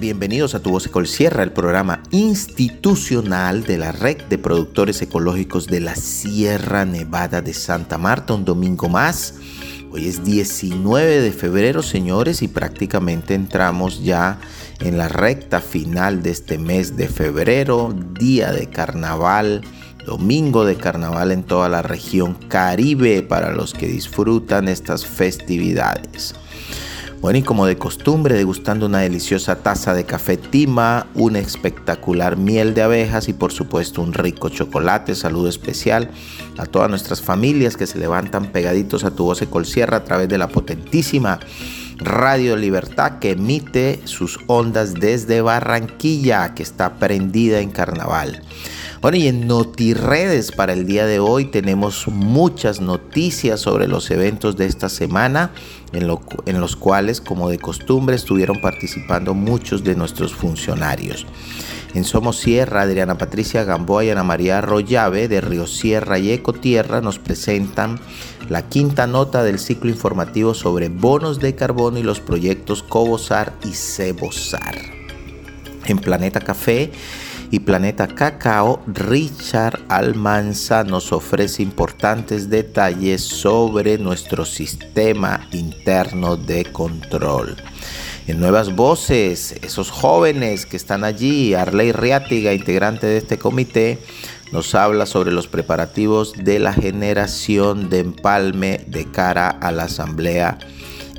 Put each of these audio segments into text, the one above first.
bienvenidos a Tu Voz Sierra, el programa institucional de la Red de Productores Ecológicos de la Sierra Nevada de Santa Marta, un domingo más. Hoy es 19 de febrero, señores, y prácticamente entramos ya en la recta final de este mes de febrero, día de carnaval, domingo de carnaval en toda la región Caribe para los que disfrutan estas festividades. Bueno, y como de costumbre, degustando una deliciosa taza de café tima, una espectacular miel de abejas y por supuesto un rico chocolate. Saludo especial a todas nuestras familias que se levantan pegaditos a tu voz Sierra a través de la potentísima Radio Libertad que emite sus ondas desde Barranquilla, que está prendida en carnaval. Bueno, y en NotiRedes para el día de hoy tenemos muchas noticias sobre los eventos de esta semana, en, los cuales, como de costumbre, estuvieron participando muchos de nuestros funcionarios. En Somos Sierra, Adriana Patricia Gamboa y Ana María Arroyave de Río Sierra y Ecotierra nos presentan la quinta nota del ciclo informativo sobre bonos de carbono y los proyectos Cobosar y Cebosar. En Planeta Café y Planeta Cacao, Richard Almanza nos ofrece importantes detalles sobre nuestro sistema interno de control. En Nuevas Voces, esos jóvenes que están allí, Arley Riátiga, integrante de este comité, nos habla sobre los preparativos de la generación de empalme de cara a la asamblea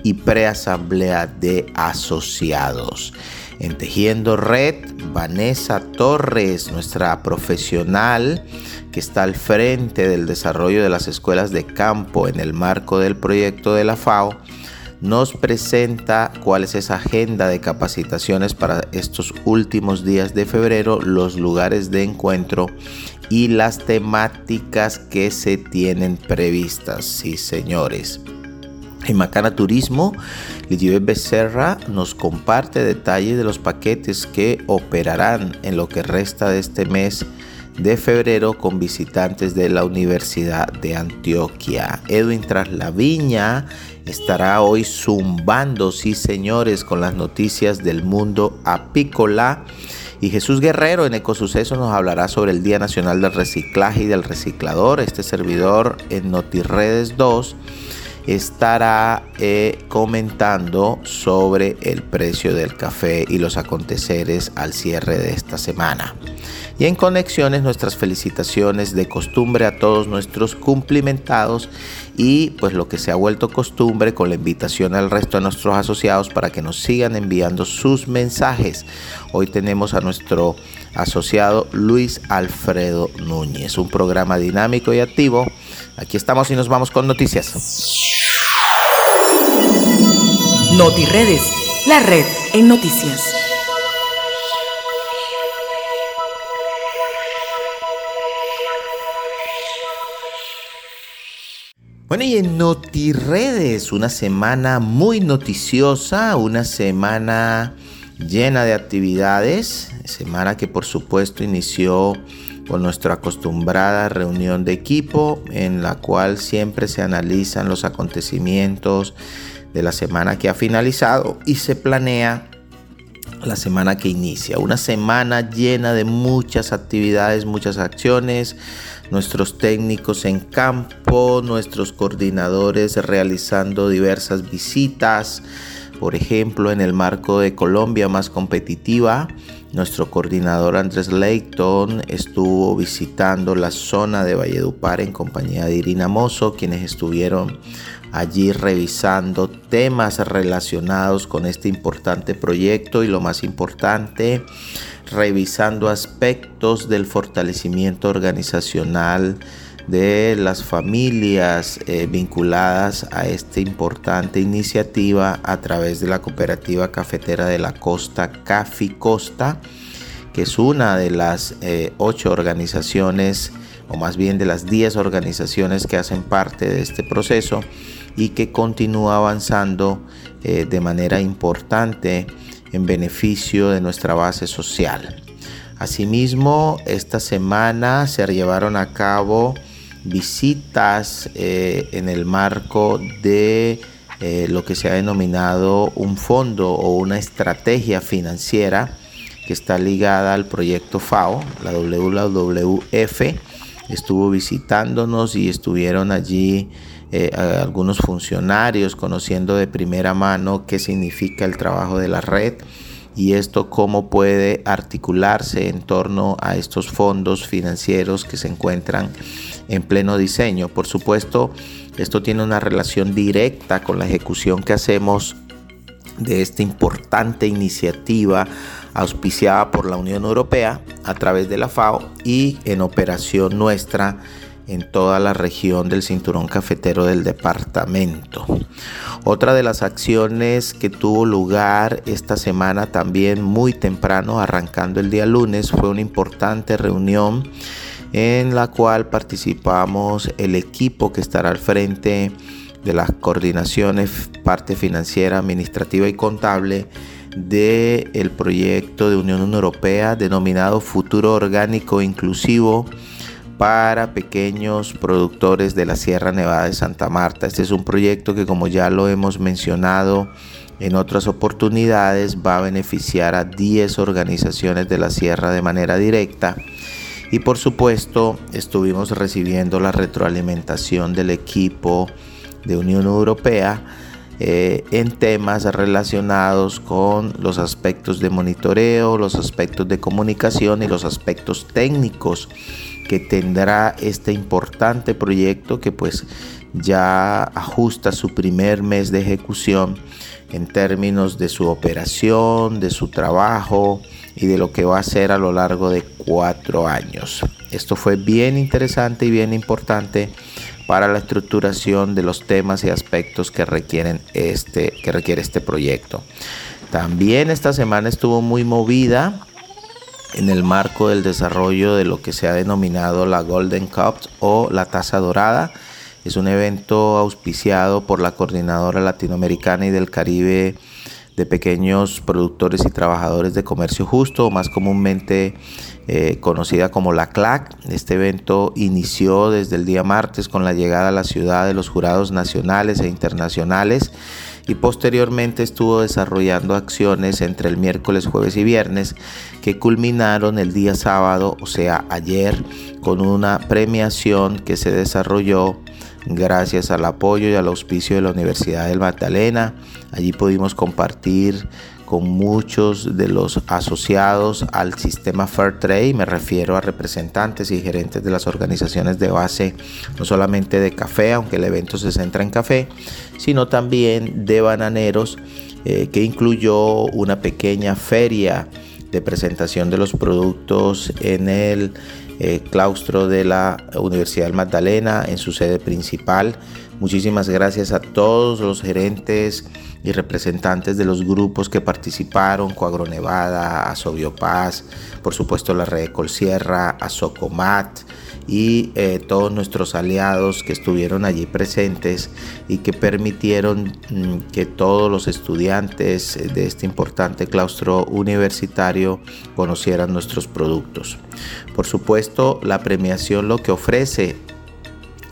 y preasamblea de asociados. En Tejiendo Red, Vanessa Torres, nuestra profesional que está al frente del desarrollo de las escuelas de campo en el marco del proyecto de la FAO, nos presenta cuál es esa agenda de capacitaciones para estos últimos días de febrero, los lugares de encuentro y las temáticas que se tienen previstas. Sí, señores. En Macana Turismo, Lidio Becerra nos comparte detalles de los paquetes que operarán en lo que resta de este mes de febrero con visitantes de la Universidad de Antioquia. Edwin Traslaviña estará hoy zumbando, sí señores, con las noticias del mundo apícola. Y Jesús Guerrero en Ecosuceso nos hablará sobre el Día Nacional del Reciclaje y del Reciclador. Este servidor en NotiRedes 2 estará eh, comentando sobre el precio del café y los aconteceres al cierre de esta semana. Y en conexiones nuestras felicitaciones de costumbre a todos nuestros cumplimentados y pues lo que se ha vuelto costumbre con la invitación al resto de nuestros asociados para que nos sigan enviando sus mensajes. Hoy tenemos a nuestro asociado Luis Alfredo Núñez, un programa dinámico y activo. Aquí estamos y nos vamos con noticias. NotiRedes, la red en noticias. Bueno, y en NotiRedes, una semana muy noticiosa, una semana llena de actividades, semana que por supuesto inició con nuestra acostumbrada reunión de equipo en la cual siempre se analizan los acontecimientos de la semana que ha finalizado y se planea la semana que inicia. Una semana llena de muchas actividades, muchas acciones. Nuestros técnicos en campo, nuestros coordinadores realizando diversas visitas. Por ejemplo, en el marco de Colombia más competitiva, nuestro coordinador Andrés Leighton estuvo visitando la zona de Valledupar en compañía de Irina Mozo, quienes estuvieron allí revisando temas relacionados con este importante proyecto y lo más importante, revisando aspectos del fortalecimiento organizacional de las familias eh, vinculadas a esta importante iniciativa a través de la cooperativa cafetera de la costa Cafi Costa, que es una de las eh, ocho organizaciones o más bien de las diez organizaciones que hacen parte de este proceso y que continúa avanzando eh, de manera importante en beneficio de nuestra base social. Asimismo, esta semana se llevaron a cabo visitas eh, en el marco de eh, lo que se ha denominado un fondo o una estrategia financiera que está ligada al proyecto FAO, la WWF. Estuvo visitándonos y estuvieron allí eh, algunos funcionarios conociendo de primera mano qué significa el trabajo de la red y esto cómo puede articularse en torno a estos fondos financieros que se encuentran en pleno diseño. Por supuesto, esto tiene una relación directa con la ejecución que hacemos de esta importante iniciativa auspiciada por la Unión Europea a través de la FAO y en operación nuestra en toda la región del cinturón cafetero del departamento. Otra de las acciones que tuvo lugar esta semana también muy temprano, arrancando el día lunes, fue una importante reunión en la cual participamos el equipo que estará al frente de las coordinaciones, parte financiera, administrativa y contable del el proyecto de Unión Europea denominado Futuro Orgánico Inclusivo para pequeños productores de la Sierra Nevada de Santa Marta. Este es un proyecto que como ya lo hemos mencionado en otras oportunidades va a beneficiar a 10 organizaciones de la Sierra de manera directa y por supuesto estuvimos recibiendo la retroalimentación del equipo de Unión Europea eh, en temas relacionados con los aspectos de monitoreo, los aspectos de comunicación y los aspectos técnicos que tendrá este importante proyecto que pues ya ajusta su primer mes de ejecución en términos de su operación, de su trabajo, y de lo que va a ser a lo largo de cuatro años. Esto fue bien interesante y bien importante para la estructuración de los temas y aspectos que requieren este que requiere este proyecto. También esta semana estuvo muy movida en el marco del desarrollo de lo que se ha denominado la Golden Cup o la Taza Dorada. Es un evento auspiciado por la Coordinadora Latinoamericana y del Caribe de pequeños productores y trabajadores de comercio justo, más comúnmente eh, conocida como la CLAC. Este evento inició desde el día martes con la llegada a la ciudad de los jurados nacionales e internacionales y posteriormente estuvo desarrollando acciones entre el miércoles, jueves y viernes que culminaron el día sábado, o sea, ayer, con una premiación que se desarrolló gracias al apoyo y al auspicio de la Universidad del Magdalena. Allí pudimos compartir con muchos de los asociados al sistema Fair Trade, me refiero a representantes y gerentes de las organizaciones de base, no solamente de café, aunque el evento se centra en café, sino también de bananeros, eh, que incluyó una pequeña feria de presentación de los productos en el eh, claustro de la Universidad del Magdalena en su sede principal. Muchísimas gracias a todos los gerentes y representantes de los grupos que participaron, Coagronevada, Asobiopaz, por supuesto la Red Colsierra, Asocomat, y eh, todos nuestros aliados que estuvieron allí presentes y que permitieron mm, que todos los estudiantes de este importante claustro universitario conocieran nuestros productos. Por supuesto, la premiación lo que ofrece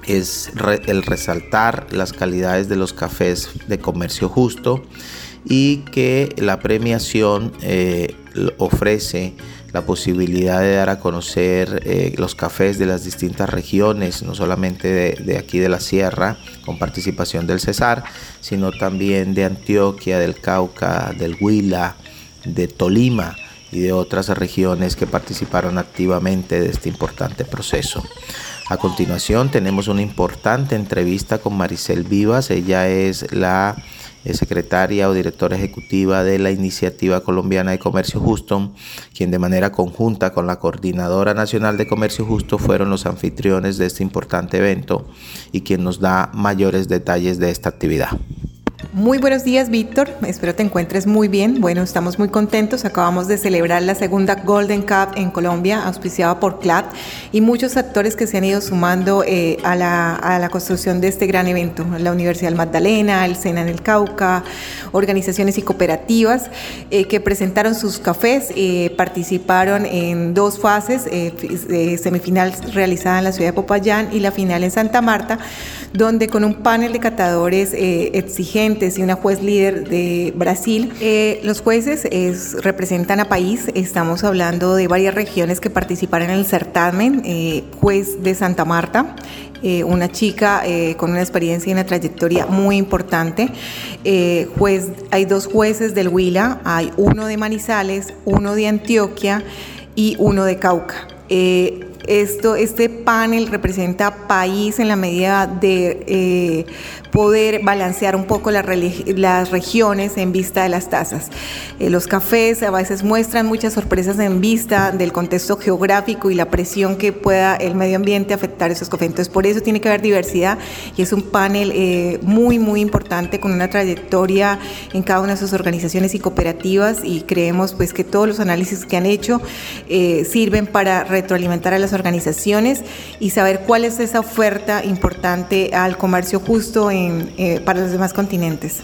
es el resaltar las calidades de los cafés de comercio justo y que la premiación eh, ofrece la posibilidad de dar a conocer eh, los cafés de las distintas regiones, no solamente de, aquí de la sierra, con participación del Cesar, sino también de Antioquia, del Cauca, del Huila, de Tolima y de otras regiones que participaron activamente de este importante proceso. A continuación tenemos una importante entrevista con Maricel Vivas, ella es la secretaria o directora ejecutiva de la Iniciativa Colombiana de Comercio Justo, quien de manera conjunta con la Coordinadora Nacional de Comercio Justo fueron los anfitriones de este importante evento y quien nos da mayores detalles de esta actividad. Muy buenos días, Víctor. Espero te encuentres muy bien. Bueno, estamos muy contentos. Acabamos de celebrar la segunda Golden Cup en Colombia, auspiciada por CLAT, y muchos actores que se han ido sumando eh, a, la, construcción de este gran evento. La Universidad Magdalena, el SENA en el Cauca, organizaciones y cooperativas eh, que presentaron sus cafés, eh, participaron en dos fases, semifinal realizada en la ciudad de Popayán y la final en Santa Marta, donde con un panel de catadores exigentes, y una juez líder de Brasil. Eh, los jueces representan a país, estamos hablando de varias regiones que participaron en el certamen, eh, juez de Santa Marta, eh, una chica con una experiencia y una trayectoria muy importante. juez, hay dos jueces del Huila, hay uno de Manizales, uno de Antioquia y uno de Cauca. Esto, este panel representa país en la medida de poder balancear un poco las, regiones en vista de las tasas. Eh, los cafés a veces muestran muchas sorpresas en vista del contexto geográfico y la presión que pueda el medio ambiente afectar esos cafés. Entonces, por eso tiene que haber diversidad y es un panel eh, muy, muy importante con una trayectoria en cada una de sus organizaciones y cooperativas y creemos pues que todos los análisis que han hecho eh, sirven para retroalimentar a las organizaciones y saber cuál es esa oferta importante al comercio justo en eh, para los demás continentes.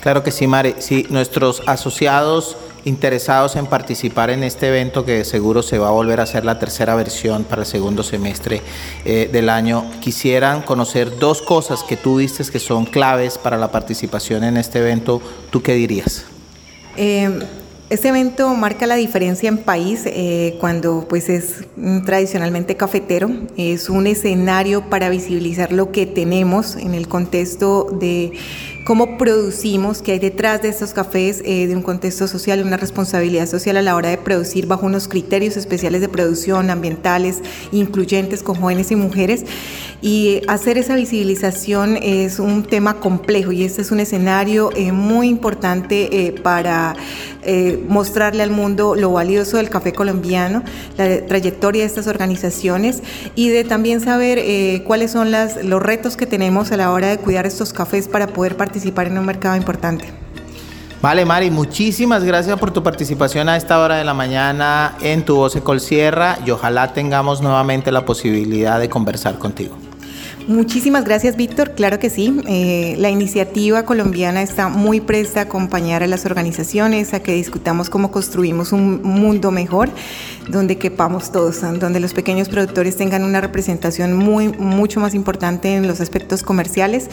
Claro que sí, Mari. Sí, nuestros asociados interesados en participar en este evento, que seguro se va a volver a hacer la tercera versión para el segundo semestre eh, del año, quisieran conocer dos cosas que tú dices que son claves para la participación en este evento. ¿Tú qué dirías? Eh, este evento marca la diferencia en país eh, cuando pues es tradicionalmente cafetero. Es un escenario para visibilizar lo que tenemos en el contexto de cómo producimos, qué hay detrás de estos cafés, eh, de un contexto social, una responsabilidad social a la hora de producir bajo unos criterios especiales de producción, ambientales, incluyentes con jóvenes y mujeres. Y hacer esa visibilización es un tema complejo y este es un escenario eh, muy importante eh, para mostrarle al mundo lo valioso del café colombiano, la trayectoria de estas organizaciones y de también saber cuáles son las, los retos que tenemos a la hora de cuidar estos cafés para poder participar participar en un mercado importante. Vale, Mari, muchísimas gracias por tu participación a esta hora de la mañana en Tu Voz Sierra y ojalá tengamos nuevamente la posibilidad de conversar contigo. Muchísimas gracias, Víctor. Claro que sí. Eh, la iniciativa colombiana está muy presta a acompañar a las organizaciones, a que discutamos cómo construimos un mundo mejor, donde quepamos todos, donde los pequeños productores tengan una representación muy, mucho más importante en los aspectos comerciales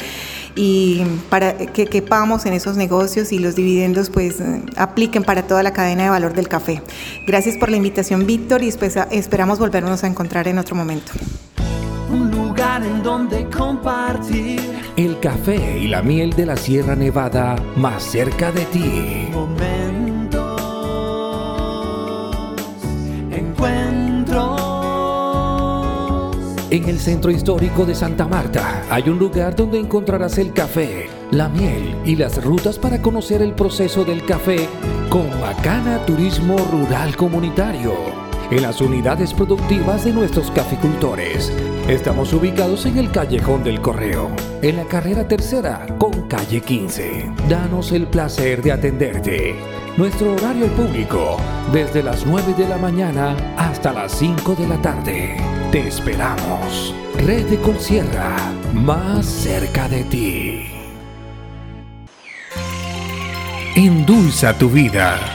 y para que quepamos en esos negocios y los dividendos pues apliquen para toda la cadena de valor del café. Gracias por la invitación, Víctor, y esperamos volvernos a encontrar en otro momento lugar en donde compartir el café y la miel de la Sierra Nevada más cerca de ti. Momentos, encuentros. En el centro histórico de Santa Marta hay un lugar donde encontrarás el café, la miel y las rutas para conocer el proceso del café con Macana Turismo Rural Comunitario en las unidades productivas de nuestros caficultores Estamos ubicados en el Callejón del Correo, en la carrera tercera con calle 15. Danos el placer de atenderte. Nuestro horario público, desde las 9 de la mañana hasta las 5 de la tarde. Te esperamos. Red de Colsierra, más cerca de ti. Endulza tu vida.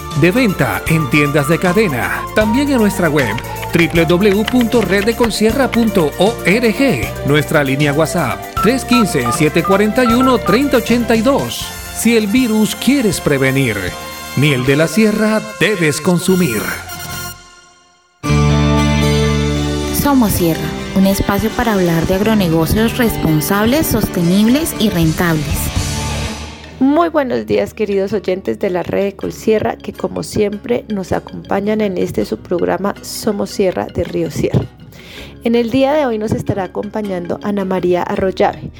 De venta en tiendas de cadena. También en nuestra web www.reddecolsierra.org. Nuestra línea WhatsApp 315-741-3082. Si el virus quieres prevenir, Miel de la Sierra debes consumir. Somos Sierra, un espacio para hablar de agronegocios responsables, sostenibles y rentables. Muy buenos días queridos oyentes de la red de Colsierra que como siempre nos acompañan en este subprograma Somos Sierra de Río Sierra. En el día de hoy nos estará acompañando Ana María Arroyave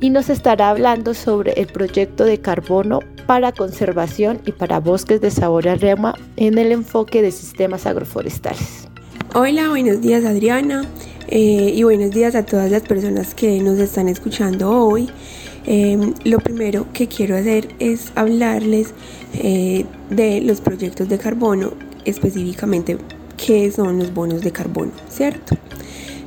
y nos estará hablando sobre el proyecto de carbono para conservación y para bosques de sabor a rema en el enfoque de sistemas agroforestales. Hola, buenos días Adriana eh, y buenos días a todas las personas que nos están escuchando hoy. Em, lo primero que quiero hacer es hablarles eh, de los proyectos de carbono, específicamente qué son los bonos de carbono, ¿cierto?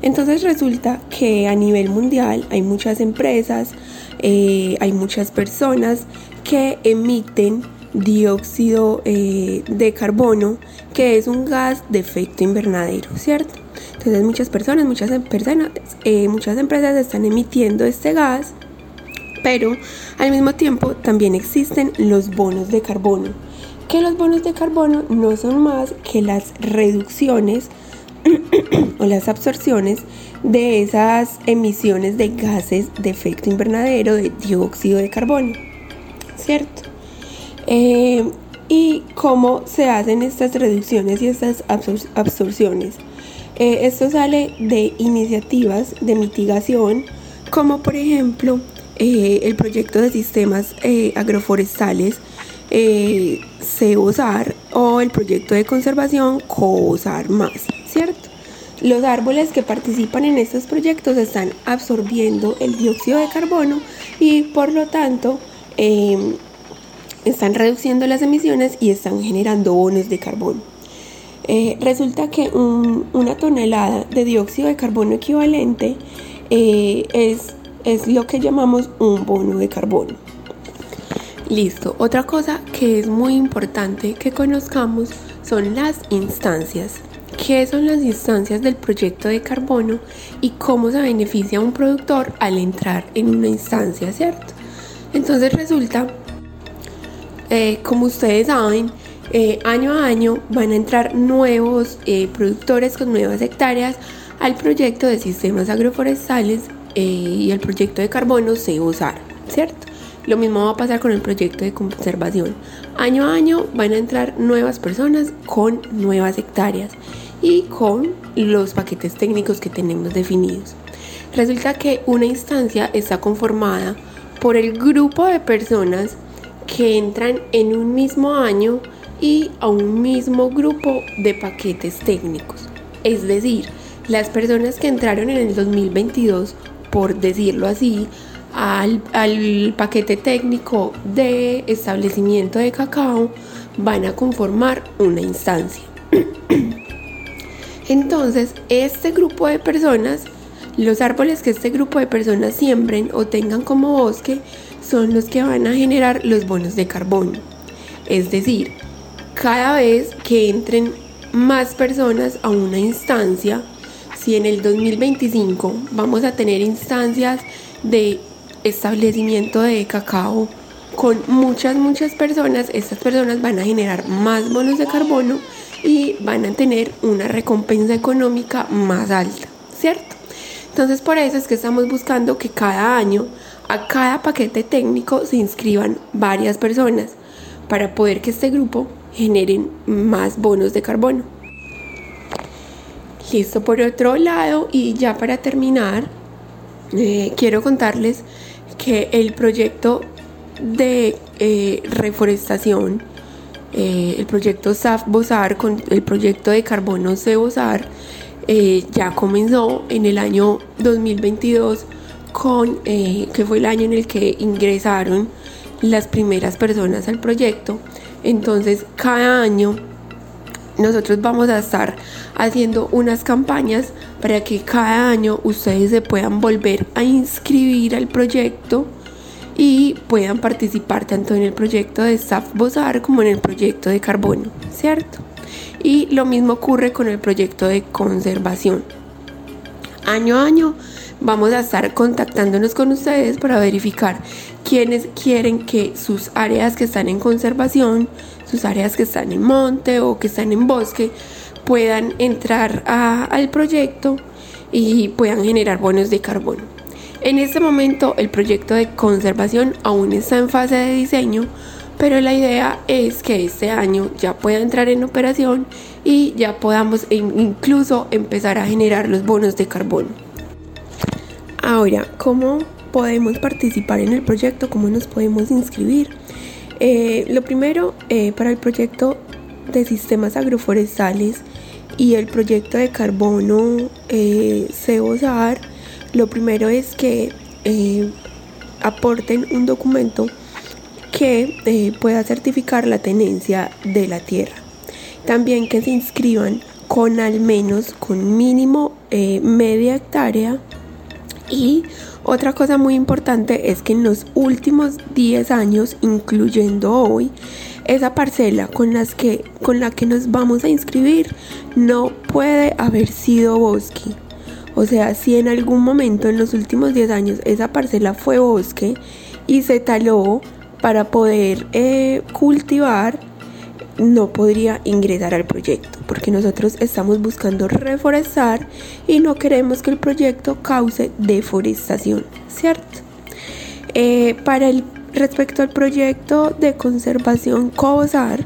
Entonces resulta que a nivel mundial hay muchas empresas, eh, hay muchas personas que emiten dióxido eh, de carbono, que es un gas de efecto invernadero, ¿cierto? Entonces muchas personas, muchas personas, eh, muchas empresas están emitiendo este gas, pero al mismo tiempo también existen los bonos de carbono, que los bonos de carbono no son más que las reducciones o las absorciones de esas emisiones de gases de efecto invernadero de dióxido de carbono, ¿cierto? Eh, ¿Y cómo se hacen estas reducciones y estas absorciones? Eh, esto sale de iniciativas de mitigación, como por ejemplo eh, el proyecto de sistemas agroforestales CEOSAR o el proyecto de conservación COSAR más, ¿cierto? Los árboles que participan en estos proyectos están absorbiendo el dióxido de carbono y por lo tanto em, están reduciendo las emisiones y están generando bonos de carbono. Eh, resulta que una tonelada de dióxido de carbono equivalente eh, es, es lo que llamamos un bono de carbono. Listo, otra cosa que es muy importante que conozcamos son las instancias. ¿Qué son las instancias del proyecto de carbono y cómo se beneficia un productor al entrar en una instancia, ¿cierto? Entonces resulta eh, como ustedes saben, eh, año a año van a entrar nuevos eh, productores con nuevas hectáreas al proyecto de sistemas agroforestales y el proyecto de carbono se usar, ¿cierto? Lo mismo va a pasar con el proyecto de conservación. Año a año van a entrar nuevas personas con nuevas hectáreas y con los paquetes técnicos que tenemos definidos. Resulta que una instancia está conformada por el grupo de personas que entran en un mismo año y a un mismo grupo de paquetes técnicos. Es decir, las personas que entraron en el 2022, por decirlo así, al, paquete técnico de establecimiento de cacao, van a conformar una instancia. Entonces, este grupo de personas, los árboles que este grupo de personas siembren o tengan como bosque, son los que van a generar los bonos de carbono. Es decir, cada vez que entren más personas a una instancia, si en el 2025 vamos a tener instancias de establecimiento de cacao con muchas, muchas personas, estas personas van a generar más bonos de carbono y van a tener una recompensa económica más alta, ¿cierto? Entonces por eso es que estamos buscando que cada año a cada paquete técnico se inscriban varias personas para poder que este grupo generen más bonos de carbono. Listo por otro lado y ya para terminar eh, quiero contarles que el proyecto de eh, reforestación, eh, el proyecto SAF Bosar con el proyecto de carbono C Bosar, ya comenzó en el año 2022 con, que fue el año en el que ingresaron las primeras personas al proyecto. Entonces, cada año nosotros vamos a estar haciendo unas campañas para que cada año ustedes se puedan volver a inscribir al proyecto y puedan participar tanto en el proyecto de SAF Bosar como en el proyecto de carbono, ¿cierto? Y lo mismo ocurre con el proyecto de conservación. Año a año vamos a estar contactándonos con ustedes para verificar quiénes quieren que sus áreas que están en conservación, sus áreas que están en monte o que están en bosque, puedan entrar al proyecto y puedan generar bonos de carbono. En este momento el proyecto de conservación aún está en fase de diseño, pero la idea es que este año ya pueda entrar en operación y ya podamos incluso empezar a generar los bonos de carbono. Ahora, ¿cómo podemos participar en el proyecto? ¿Cómo nos podemos inscribir? Eh, lo primero, eh, para el proyecto de sistemas agroforestales y el proyecto de carbono eh, CEOSAR, lo primero es que eh, aporten un documento que pueda certificar la tenencia de la tierra. También que se inscriban con al menos, con mínimo media hectárea. Y otra cosa muy importante es que en los últimos 10 años, incluyendo hoy, esa parcela con, que, con la que nos vamos a inscribir no puede haber sido bosque. O sea, si en algún momento en los últimos 10 años esa parcela fue bosque y se taló para poder eh, cultivar, no podría ingresar al proyecto, porque nosotros estamos buscando reforestar y no queremos que el proyecto cause deforestación, ¿cierto? Eh, para el respecto al proyecto de conservación COBOSAR,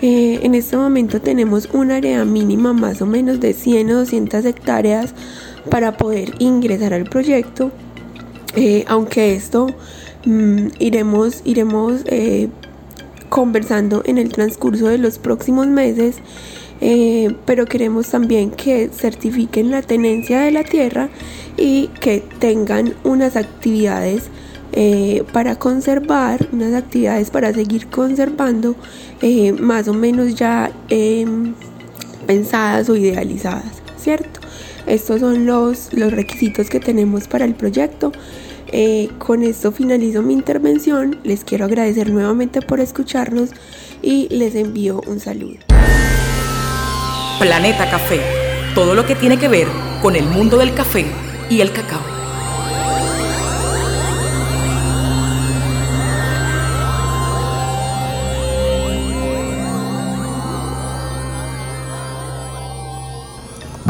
eh, en este momento tenemos una área mínima más o menos de 100 o 200 hectáreas para poder ingresar al proyecto, eh, aunque esto mm, iremos, iremos conversando en el transcurso de los próximos meses, eh, pero queremos también que certifiquen la tenencia de la tierra y que tengan unas actividades eh, para conservar, unas actividades para seguir conservando, eh, más o menos ya em, pensadas o idealizadas, ¿cierto? Estos son los, los requisitos que tenemos para el proyecto. Con esto finalizo mi intervención. Les quiero agradecer nuevamente por escucharnos y les envío un saludo. Planeta Café. Todo lo que tiene que ver con el mundo del café y el cacao.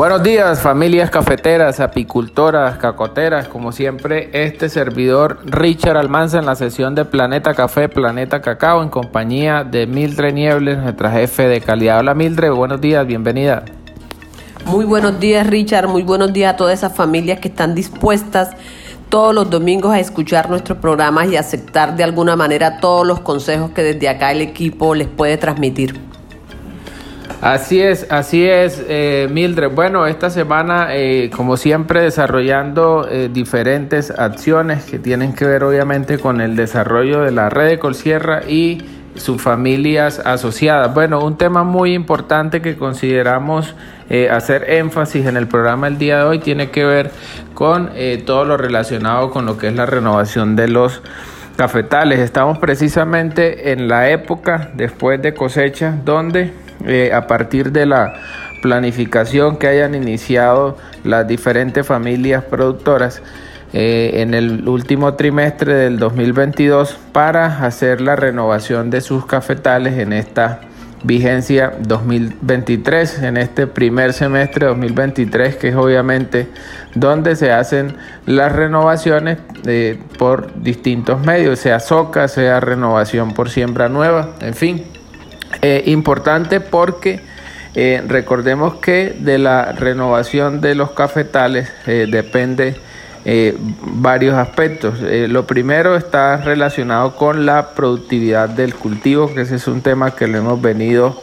Buenos días familias cafeteras, apicultoras, cacoteras, como siempre este servidor Richard Almanza en la sesión de Planeta Café, Planeta Cacao en compañía de Mildred Niebles, nuestra jefe de calidad. Hola Mildred, buenos días, bienvenida. Muy buenos días Richard, muy buenos días a todas esas familias que están dispuestas todos los domingos a escuchar nuestros programas y aceptar de alguna manera todos los consejos que desde acá el equipo les puede transmitir. Así es, así es, eh, Mildred. Bueno, esta semana, eh, como siempre, desarrollando eh, diferentes acciones que tienen que ver obviamente con el desarrollo de la red de Colsierra y sus familias asociadas. Bueno, un tema muy importante que consideramos hacer énfasis en el programa el día de hoy tiene que ver con todo lo relacionado con lo que es la renovación de los cafetales. Estamos precisamente en la época después de cosecha donde eh, a partir de la planificación que hayan iniciado las diferentes familias productoras eh, en el último trimestre del 2022 para hacer la renovación de sus cafetales en esta vigencia 2023, en este primer semestre 2023, que es obviamente donde se hacen las renovaciones eh, por distintos medios, sea soca, sea renovación por siembra nueva, en fin. Eh, importante porque eh, recordemos que de la renovación de los cafetales eh, depende varios aspectos. lo primero está relacionado con la productividad del cultivo, que ese es un tema que le hemos venido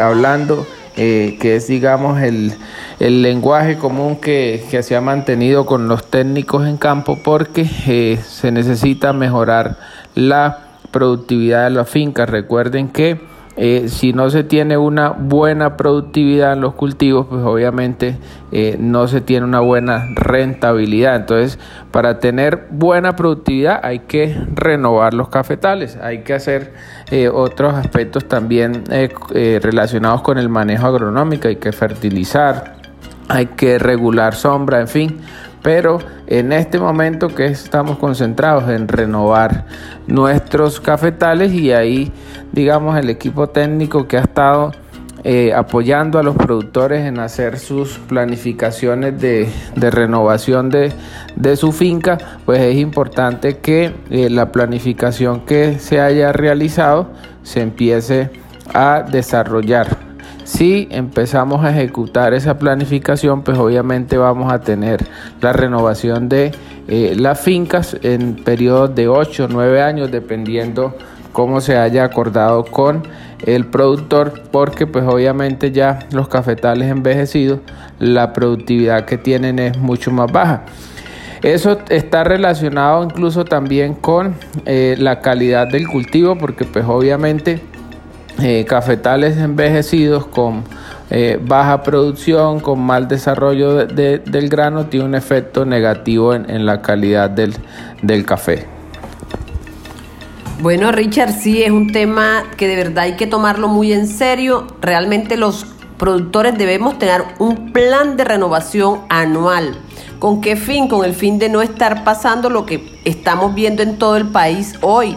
hablando. que es digamos el, lenguaje común que, que, se ha mantenido con los técnicos en campo porque se necesita mejorar la productividad de las fincas. Recuerden que eh, si no se tiene una buena productividad en los cultivos, pues obviamente eh, no se tiene una buena rentabilidad. Entonces, para tener buena productividad hay que renovar los cafetales, hay que hacer eh, otros aspectos también relacionados con el manejo agronómico, hay que fertilizar, hay que regular sombra, en fin pero en este momento que estamos concentrados en renovar nuestros cafetales y ahí digamos el equipo técnico que ha estado eh, apoyando a los productores en hacer sus planificaciones de, renovación de, su finca, pues es importante que eh, la planificación que se haya realizado se empiece a desarrollar. Si empezamos a ejecutar esa planificación, pues obviamente vamos a tener la renovación de eh, las fincas en periodos de 8 o 9 años, dependiendo cómo se haya acordado con el productor, porque pues obviamente ya los cafetales envejecidos, la productividad que tienen es mucho más baja. Eso está relacionado incluso también con eh, la calidad del cultivo, porque pues obviamente eh, cafetales envejecidos con eh, baja producción, con mal desarrollo del grano, tiene un efecto negativo en, la calidad del, del café. Bueno, Richard, sí, es un tema que de verdad hay que tomarlo muy en serio. Realmente los productores debemos tener un plan de renovación anual. ¿Con qué fin? Con el fin de no estar pasando lo que estamos viendo en todo el país hoy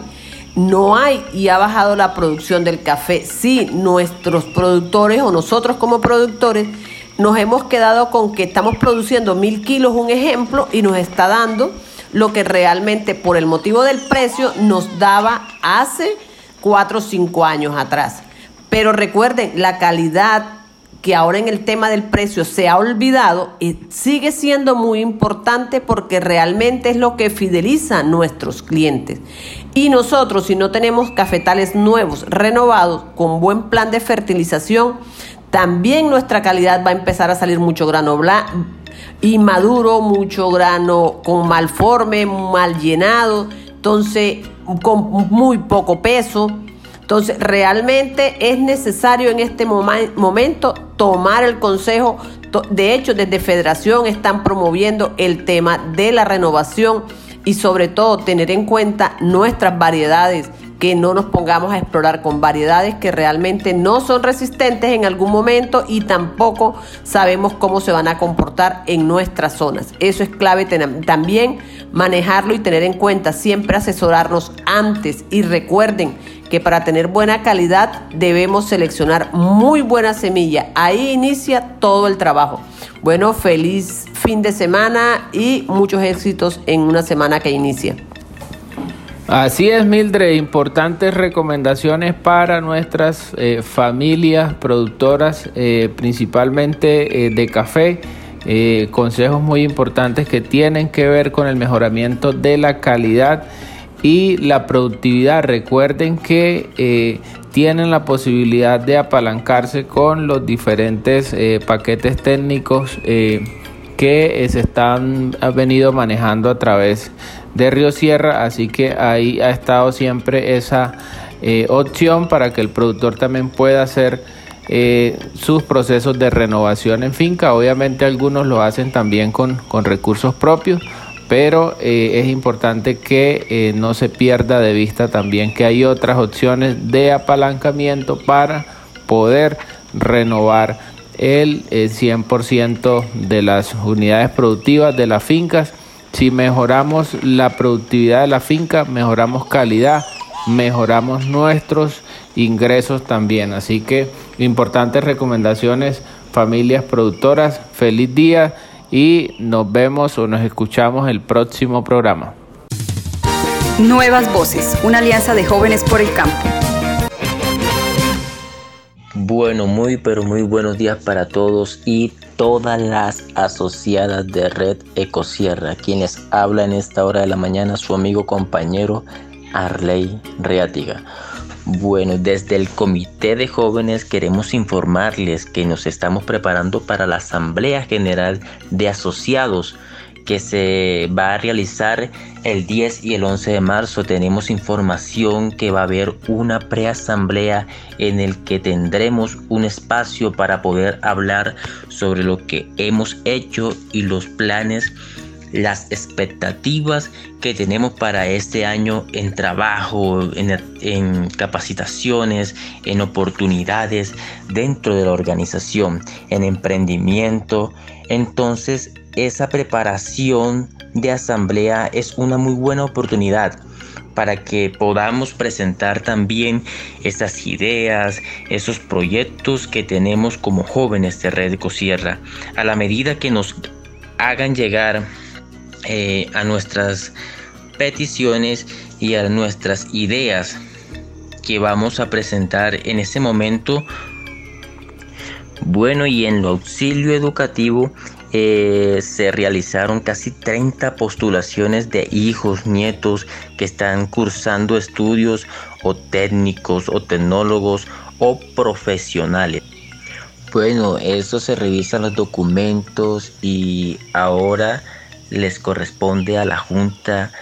no hay y ha bajado la producción del café. Sí, nuestros productores o nosotros como productores nos hemos quedado con que estamos produciendo mil kilos, un ejemplo, y nos está dando lo que realmente por el motivo del precio nos daba hace cuatro o cinco años atrás. Pero recuerden, la calidad que ahora en el tema del precio se ha olvidado, sigue siendo muy importante porque realmente es lo que fideliza a nuestros clientes. Y nosotros, si no tenemos cafetales nuevos, renovados, con buen plan de fertilización, también nuestra calidad va a empezar a salir mucho grano blanco y maduro, mucho grano con mal forme, mal llenado, entonces con muy poco peso. Entonces, realmente es necesario en este momento tomar el consejo. De hecho, desde Federación están promoviendo el tema de la renovación y sobre todo tener en cuenta nuestras variedades que no nos pongamos a explorar con variedades que realmente no son resistentes en algún momento y tampoco sabemos cómo se van a comportar en nuestras zonas. Eso es clave también manejarlo y tener en cuenta, siempre asesorarnos antes y recuerden que para tener buena calidad debemos seleccionar muy buena semilla. Ahí inicia todo el trabajo. Bueno, feliz fin de semana y muchos éxitos en una semana que inicia. Así es, Mildred, importantes recomendaciones para nuestras eh, familias productoras, eh, principalmente eh, de café. consejos muy importantes que tienen que ver con el mejoramiento de la calidad y la productividad. Recuerden que tienen la posibilidad de apalancarse con los diferentes paquetes técnicos que se están han venido manejando a través de Río Sierra, así que ahí ha estado siempre esa eh, opción para que el productor también pueda hacer eh, sus procesos de renovación en finca. Obviamente algunos lo hacen también con, recursos propios, pero eh, es importante que no se pierda de vista también que hay otras opciones de apalancamiento para poder renovar el 100% de las unidades productivas de las fincas si mejoramos la productividad de la finca, mejoramos calidad, mejoramos nuestros ingresos también. Así que importantes recomendaciones, familias productoras, feliz día y nos vemos o nos escuchamos el próximo programa. Nuevas Voces, una alianza de jóvenes por el campo. Bueno, muy pero muy buenos días para todos y todas las asociadas de Red Ecosierra, quienes habla en esta hora de la mañana su amigo compañero Arley Reatiga. Bueno, desde el Comité de Jóvenes queremos informarles que nos estamos preparando para la Asamblea General de Asociados que se va a realizar el 10 y el 11 de marzo. Tenemos información que va a haber una preasamblea en el que tendremos un espacio para poder hablar sobre lo que hemos hecho y los planes las expectativas que tenemos para este año en trabajo, en, capacitaciones, en oportunidades dentro de la organización, en emprendimiento. Entonces esa preparación de asamblea es una muy buena oportunidad para que podamos presentar también esas ideas, esos proyectos que tenemos como jóvenes de Red Ecosierra. A la medida que nos hagan llegar eh, a nuestras peticiones y a nuestras ideas que vamos a presentar en ese momento. Bueno, y en lo auxilio educativo eh, se realizaron casi 30 postulaciones de hijos, nietos que están cursando estudios o técnicos o tecnólogos o profesionales. Bueno, eso se revisan los documentos y ahora les corresponde a la Junta,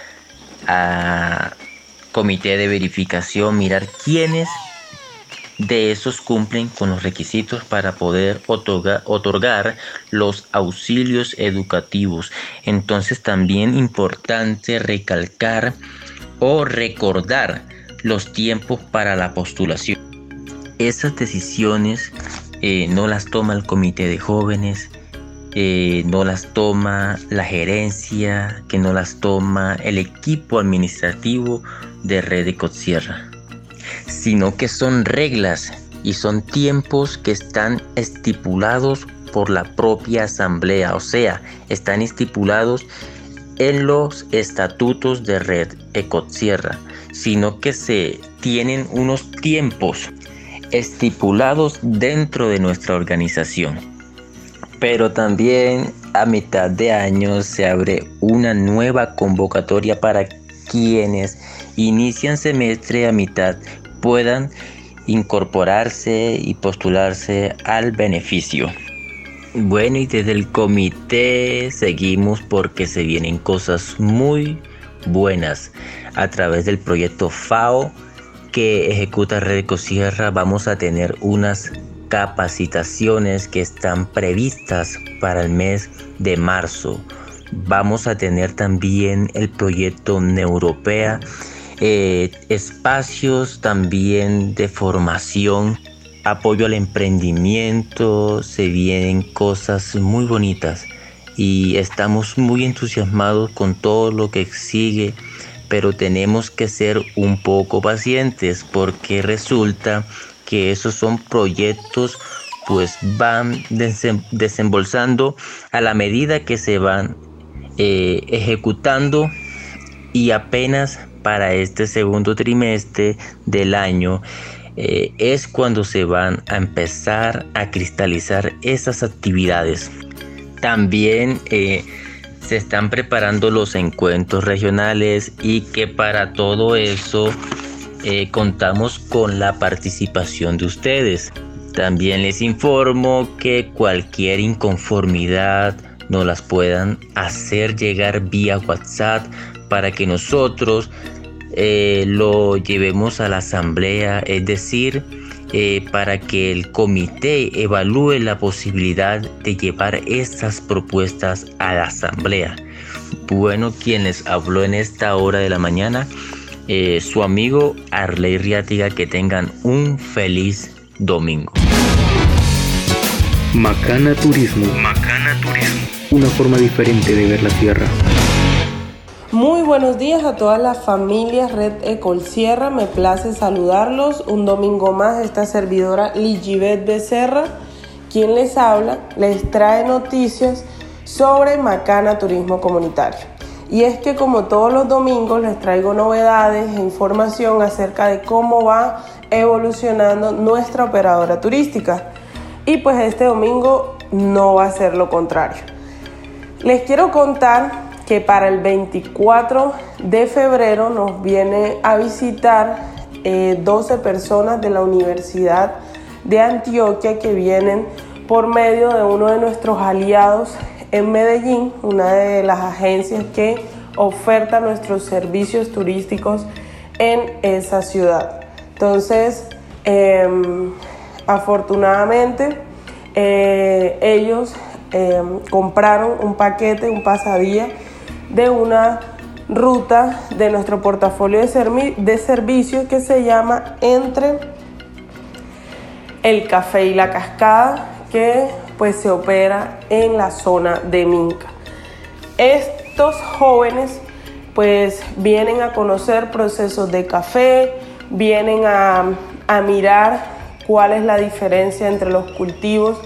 a comité de verificación, mirar quiénes de esos cumplen con los requisitos para poder otorgar, los auxilios educativos. Entonces también importante recalcar o recordar los tiempos para la postulación. Esas decisiones eh, no las toma el comité de jóvenes, eh, no las toma la gerencia, que no las toma el equipo administrativo de Red de sino que son reglas y son tiempos que están estipulados por la propia asamblea, o sea, están estipulados en los estatutos de Red Ecosierra, sino que se tienen unos tiempos estipulados dentro de nuestra organización pero también a mitad de año se abre una nueva convocatoria para quienes inician semestre a mitad puedan incorporarse y postularse al beneficio. Bueno, y desde el comité seguimos porque se vienen cosas muy buenas a través del proyecto FAO que ejecuta Red Ecosierra. Vamos a tener unas capacitaciones que están previstas para el mes de marzo. Vamos a tener también el proyecto Neuropea, eh, espacios también de formación, apoyo al emprendimiento, se vienen cosas muy bonitas y estamos muy entusiasmados con todo lo que sigue, pero tenemos que ser un poco pacientes porque resulta que esos son proyectos pues van desembolsando a la medida que se van eh, ejecutando y apenas para este segundo trimestre del año eh, es cuando se van a empezar a cristalizar esas actividades. También eh, se están preparando los encuentros regionales y que para todo eso eh, contamos con la participación de ustedes. También les informo que cualquier inconformidad nos las puedan hacer llegar vía WhatsApp para que nosotros eh, lo llevemos a la asamblea, es decir, eh, para que el comité evalúe la posibilidad de llevar estas propuestas a la asamblea. Bueno, quienes habló en esta hora de la mañana eh, su amigo Arley Riátiga. Que tengan un feliz domingo. Macana Turismo. Macana Turismo. Una forma diferente de ver la tierra. Muy buenos días a todas las familias Red Ecol Sierra. Me place saludarlos. Un domingo más esta servidora Ligibet Becerra, quien les habla, les trae noticias sobre Macana Turismo Comunitario. Y es que como todos los domingos les traigo novedades e información acerca de cómo va evolucionando nuestra operadora turística. Y pues este domingo no va a ser lo contrario. Les quiero contar que para el 24 de febrero nos viene a visitar 12 eh, personas de la Universidad de Antioquia que vienen por medio de uno de nuestros aliados en Medellín, una de las agencias que oferta nuestros servicios turísticos en esa ciudad. Entonces, em, afortunadamente, eh, ellos em, compraron un paquete, un pasadía de una ruta de nuestro portafolio de, de servicios que se llama Entre el Café y la Cascada, que pues se opera en la zona de Minca. Estos jóvenes pues vienen a conocer procesos de café, vienen a, a mirar cuál es la diferencia entre los cultivos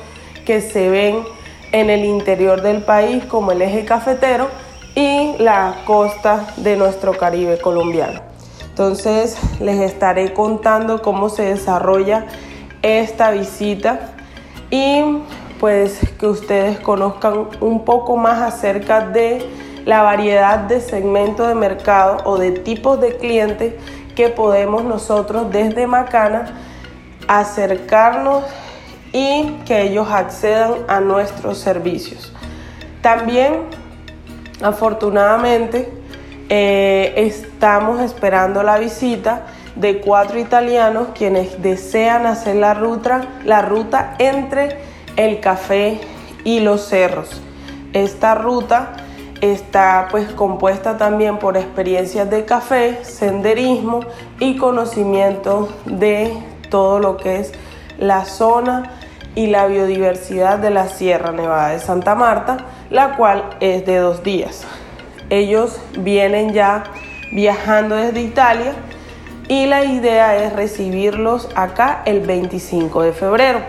que se ven en el interior del país como el eje cafetero y la costa de nuestro Caribe colombiano. Entonces les estaré contando cómo se desarrolla esta visita y pues que ustedes conozcan un poco más acerca de la variedad de segmentos de mercado o de tipos de clientes que podemos nosotros desde Macana acercarnos y que ellos accedan a nuestros servicios. También, afortunadamente, eh, estamos esperando la visita de cuatro italianos quienes desean hacer la ruta, la ruta entre el café y los cerros. Esta ruta está pues compuesta también por experiencias de café, senderismo y conocimiento de todo lo que es la zona y la biodiversidad de la Sierra Nevada de Santa Marta, la cual es de dos días. Ellos vienen ya viajando desde Italia y la idea es recibirlos acá el 25 de febrero.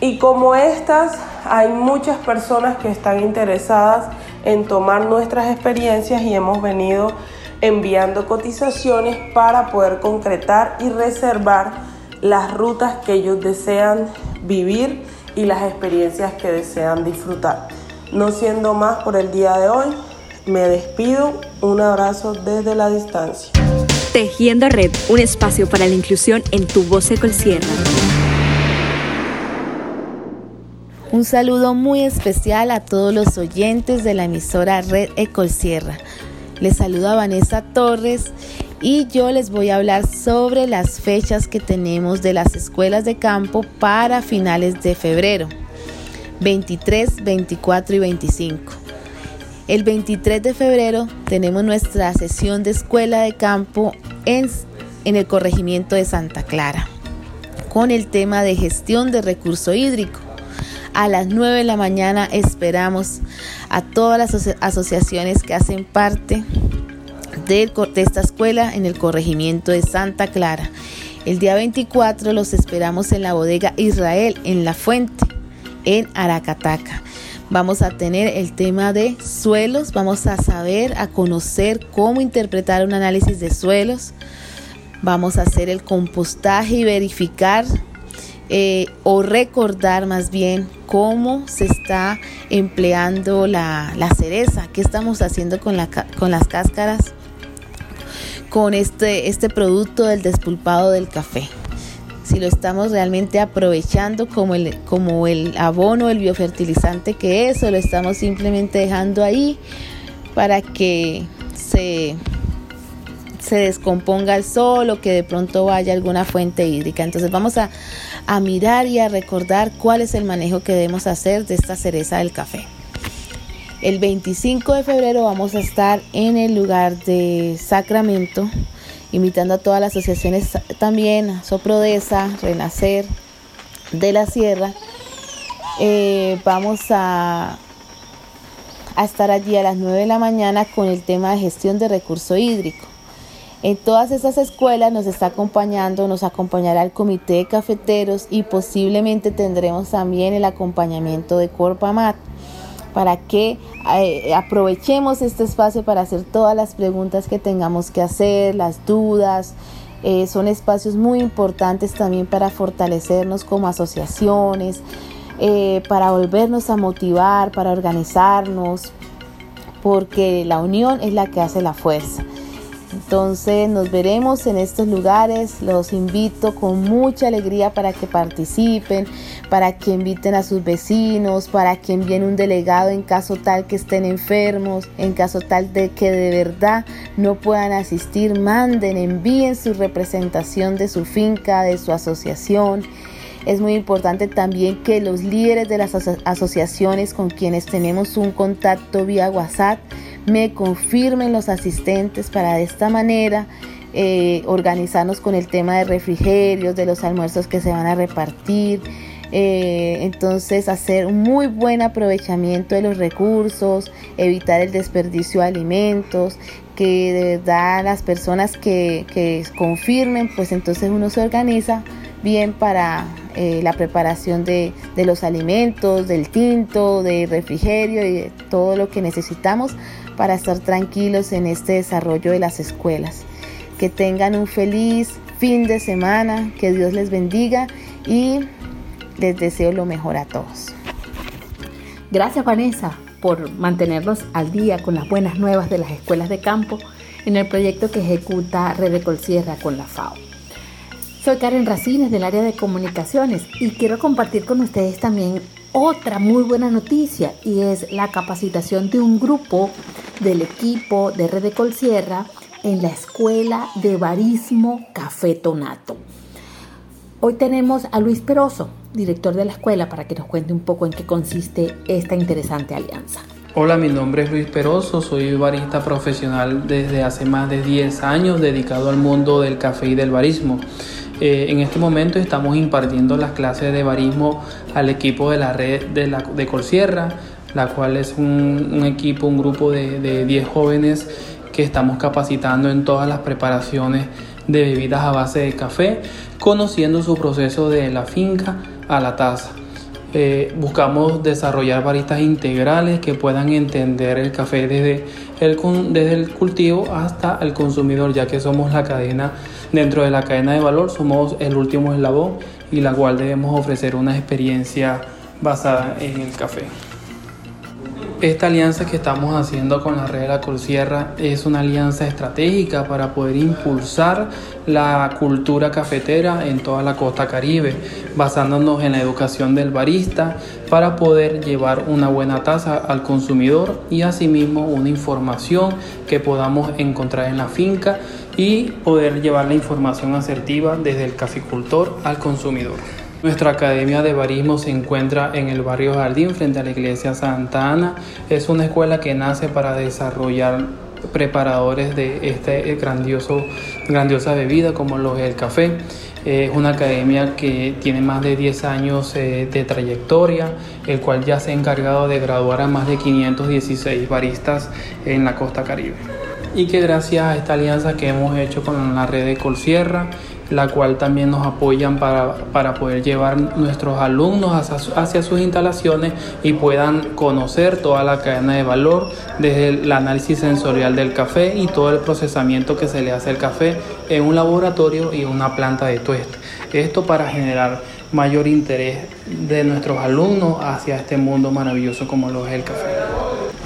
Y como estas, hay muchas personas que están interesadas en tomar nuestras experiencias y hemos venido enviando cotizaciones para poder concretar y reservar las rutas que ellos desean vivir y las experiencias que desean disfrutar. No siendo más por el día de hoy, me despido. Un abrazo desde la distancia. Tejiendo Red, un espacio para la inclusión en tu voz Sierra. Un saludo muy especial a todos los oyentes de la emisora Red Sierra. Les saluda Vanessa Torres y yo les voy a hablar sobre las fechas que tenemos de las escuelas de campo para finales de febrero, 23, 24 y 25. El 23 de febrero tenemos nuestra sesión de escuela de campo en el corregimiento de Santa Clara con el tema de gestión de recurso hídrico. A las 9 de la mañana esperamos a todas las asociaciones que hacen parte de, esta escuela en el corregimiento de Santa Clara. El día 24 los esperamos en la bodega Israel, en La Fuente, en Aracataca. Vamos a tener el tema de suelos, vamos a saber, a conocer cómo interpretar un análisis de suelos. Vamos a hacer el compostaje y verificar eh, o recordar más bien cómo se está empleando la, cereza, qué estamos haciendo con, la, con las cáscaras con este, este producto del despulpado del café. Si lo estamos realmente aprovechando como el, como el abono, el biofertilizante que es, o lo estamos simplemente dejando ahí para que se, se descomponga el sol o que de pronto vaya alguna fuente hídrica. Entonces vamos a, a mirar y a recordar cuál es el manejo que debemos hacer de esta cereza del café. El 25 de febrero vamos a estar en el lugar de Sacramento, invitando a todas las asociaciones también, Soprodesa, Renacer de la Sierra. Eh, vamos a, a estar allí a las 9 de la mañana con el tema de gestión de recurso hídrico. En todas esas escuelas nos está acompañando, nos acompañará el comité de cafeteros y posiblemente tendremos también el acompañamiento de Corpamat para que eh, aprovechemos este espacio para hacer todas las preguntas que tengamos que hacer, las dudas. Eh, son espacios muy importantes también para fortalecernos como asociaciones, eh, para volvernos a motivar, para organizarnos, porque la unión es la que hace la fuerza. Entonces nos veremos en estos lugares, los invito con mucha alegría para que participen, para que inviten a sus vecinos, para que envíen un delegado en caso tal que estén enfermos, en caso tal de que de verdad no puedan asistir, manden, envíen su representación de su finca, de su asociación. Es muy importante también que los líderes de las asociaciones con quienes tenemos un contacto vía WhatsApp me confirmen los asistentes para de esta manera eh, organizarnos con el tema de refrigerios, de los almuerzos que se van a repartir. Eh, entonces hacer un muy buen aprovechamiento de los recursos, evitar el desperdicio de alimentos, que de verdad las personas que, que confirmen, pues entonces uno se organiza bien para eh, la preparación de, de, los alimentos, del tinto, del refrigerio y de todo lo que necesitamos para estar tranquilos en este desarrollo de las escuelas. Que tengan un feliz fin de semana, que Dios les bendiga y les deseo lo mejor a todos. Gracias Vanessa por mantenernos al día con las buenas nuevas de las escuelas de campo en el proyecto que ejecuta Red Colsierra con la FAO. Soy Karen Racines del área de comunicaciones y quiero compartir con ustedes también otra muy buena noticia y es la capacitación de un grupo del equipo de Red de Colsierra en la Escuela de Barismo Café Tonato. Hoy tenemos a Luis Peroso, director de la escuela, para que nos cuente un poco en qué consiste esta interesante alianza. Hola, mi nombre es Luis Peroso, soy barista profesional desde hace más de 10 años dedicado al mundo del café y del barismo. Eh, en este momento estamos impartiendo las clases de barismo al equipo de la red de, la, de Colsierra, la cual es un, equipo, un grupo de, de 10 jóvenes que estamos capacitando en todas las preparaciones de bebidas a base de café, conociendo su proceso de la finca a la taza. Eh, buscamos desarrollar baristas integrales que puedan entender el café desde el, desde el cultivo hasta el consumidor, ya que somos la cadena, dentro de la cadena de valor, somos el último eslabón y la cual debemos ofrecer una experiencia basada en el café. Esta alianza que estamos haciendo con la red de la Colsierra es una alianza estratégica para poder impulsar la cultura cafetera en toda la costa caribe, basándonos en la educación del barista para poder llevar una buena taza al consumidor y asimismo una información que podamos encontrar en la finca y poder llevar la información asertiva desde el caficultor al consumidor. Nuestra academia de barismo se encuentra en el barrio Jardín frente a la iglesia Santa Ana. Es una escuela que nace para desarrollar preparadores de esta grandiosa bebida como lo es el café. Es una academia que tiene más de 10 años eh, de trayectoria, el cual ya se ha encargado de graduar a más de 516 baristas en la costa caribe. Y que gracias a esta alianza que hemos hecho con la red de Colsierra, la cual también nos apoyan para, para poder llevar nuestros alumnos hacia, hacia, sus instalaciones y puedan conocer toda la cadena de valor desde el análisis sensorial del café y todo el procesamiento que se le hace al café en un laboratorio y una planta de tueste. Esto para generar mayor interés de nuestros alumnos hacia este mundo maravilloso como lo es el café.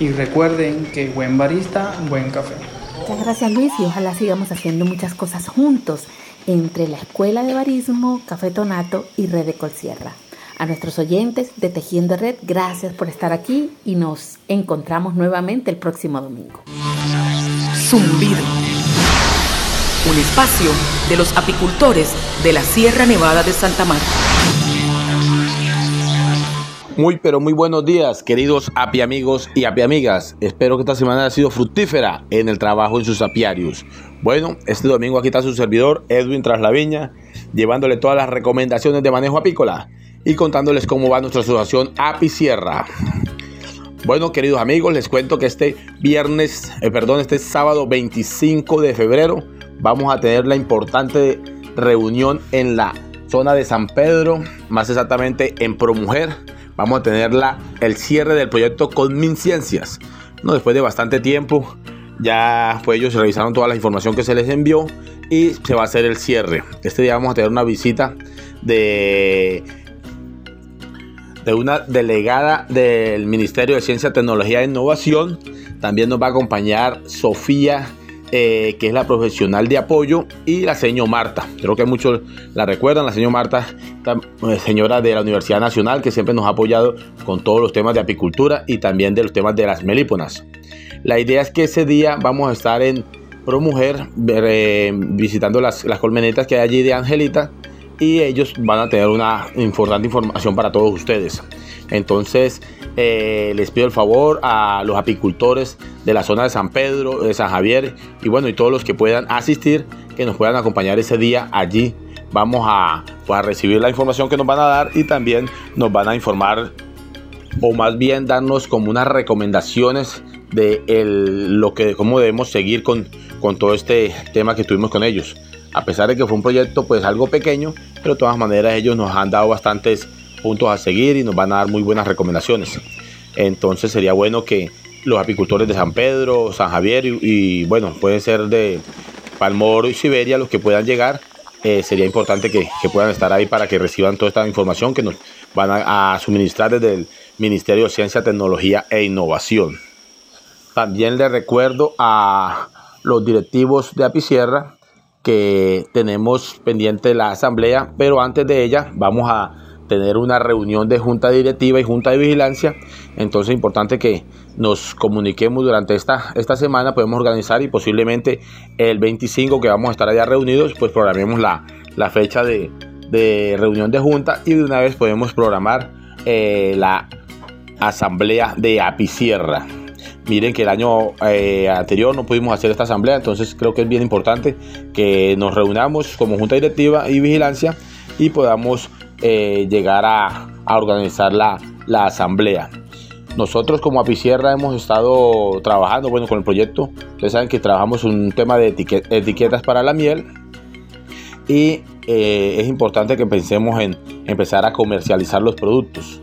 Y recuerden que buen barista, buen café. Muchas gracias Luis y ojalá sigamos haciendo muchas cosas juntos entre la Escuela de Barismo, Café Tonato y Red de Colsierra. A nuestros oyentes de Tejiendo Red, gracias por estar aquí y nos encontramos nuevamente el próximo domingo. Zumbido. Un espacio de los apicultores de la Sierra Nevada de Santa Marta. Muy pero muy buenos días, queridos api amigos y api amigas. Espero que esta semana haya sido fructífera en el trabajo en sus apiarios. Bueno, este domingo aquí está su servidor Edwin Traslaviña, llevándole todas las recomendaciones de manejo apícola y contándoles cómo va nuestra asociación Api Sierra. Bueno, queridos amigos, les cuento que este viernes, eh, perdón, este sábado 25 de febrero vamos a tener la importante reunión en la zona de San Pedro, más exactamente en ProMujer vamos a tener la, el cierre del proyecto con MinCiencias. ¿no? Después de bastante tiempo, ya pues ellos revisaron toda la información que se les envió y se va a hacer el cierre. Este día vamos a tener una visita de, de una delegada del Ministerio de Ciencia, Tecnología e Innovación. También nos va a acompañar Sofía eh, que es la profesional de apoyo, y la señora Marta. Creo que muchos la recuerdan, la señora Marta, eh, señora de la Universidad Nacional, que siempre nos ha apoyado con todos los temas de apicultura y también de los temas de las melíponas. La idea es que ese día vamos a estar en Pro Mujer eh, visitando las, las colmenetas que hay allí de Angelita y ellos van a tener una importante información para todos ustedes. Entonces, eh, les pido el favor a los apicultores de la zona de San Pedro, de San Javier y bueno, y todos los que puedan asistir, que nos puedan acompañar ese día allí. Vamos a, pues, a recibir la información que nos van a dar y también nos van a informar o más bien darnos como unas recomendaciones de lo que cómo debemos seguir con, con todo este tema que tuvimos con ellos. A pesar de que fue un proyecto pues algo pequeño, pero de todas maneras ellos nos han dado bastantes puntos a seguir y nos van a dar muy buenas recomendaciones. Entonces sería bueno que los apicultores de San Pedro, San Javier y, bueno, pueden ser de Palmoro y Siberia los que puedan llegar. Eh, sería importante que, puedan estar ahí para que reciban toda esta información que nos van a, suministrar desde el Ministerio de Ciencia, Tecnología e Innovación. También les recuerdo a los directivos de Apicierra que tenemos pendiente la asamblea, pero antes de ella vamos a tener una reunión de junta directiva y junta de vigilancia. Entonces es importante que nos comuniquemos durante esta, esta semana, podemos organizar y posiblemente el 25 que vamos a estar allá reunidos, pues programemos la, la fecha de, de, reunión de junta y de una vez podemos programar eh, la asamblea de Apicierra. Miren que el año eh, anterior no pudimos hacer esta asamblea, entonces creo que es bien importante que nos reunamos como junta directiva y vigilancia y podamos eh, llegar a, organizar la, la, asamblea. Nosotros como Apicierra hemos estado trabajando bueno, con el proyecto. Ustedes saben que trabajamos un tema de etiquetas para la miel y eh, es importante que pensemos en empezar a comercializar los productos.